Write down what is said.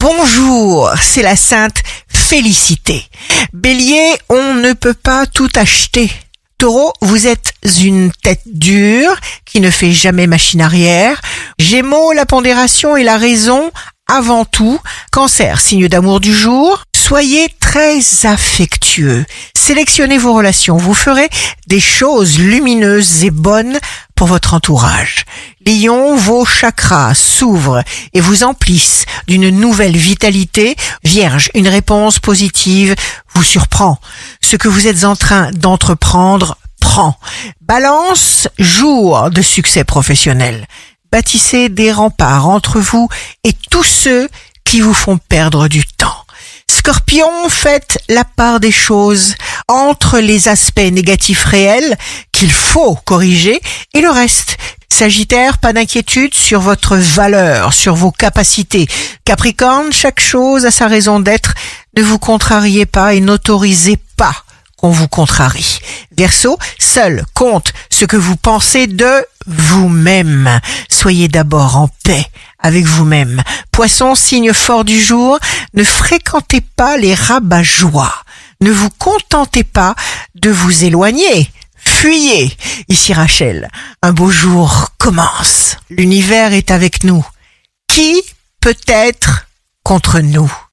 Bonjour, c'est la sainte Félicité. Bélier, on ne peut pas tout acheter. Taureau, vous êtes une tête dure qui ne fait jamais machine arrière. Gémeaux, la pondération et la raison avant tout. Cancer, signe d'amour du jour. Soyez très affectueux. Sélectionnez vos relations. Vous ferez des choses lumineuses et bonnes pour votre entourage. Lion, vos chakras s'ouvrent et vous emplissent d'une nouvelle vitalité. Vierge, une réponse positive vous surprend. Ce que vous êtes en train d'entreprendre prend. Balance, jour de succès professionnel. Bâtissez des remparts entre vous et tous ceux qui vous font perdre du temps. Scorpion, faites la part des choses entre les aspects négatifs réels qu'il faut corriger et le reste. Sagittaire, pas d'inquiétude sur votre valeur, sur vos capacités. Capricorne, chaque chose a sa raison d'être. Ne vous contrariez pas et n'autorisez pas qu'on vous contrarie. Verseau, seul compte ce que vous pensez de vous-même. Soyez d'abord en paix avec vous-même. Poisson, signe fort du jour, ne fréquentez pas les rabat-joie. Ne vous contentez pas de vous éloigner. Fuyez. Ici Rachel, un beau jour commence. L'univers est avec nous. Qui peut être contre nous?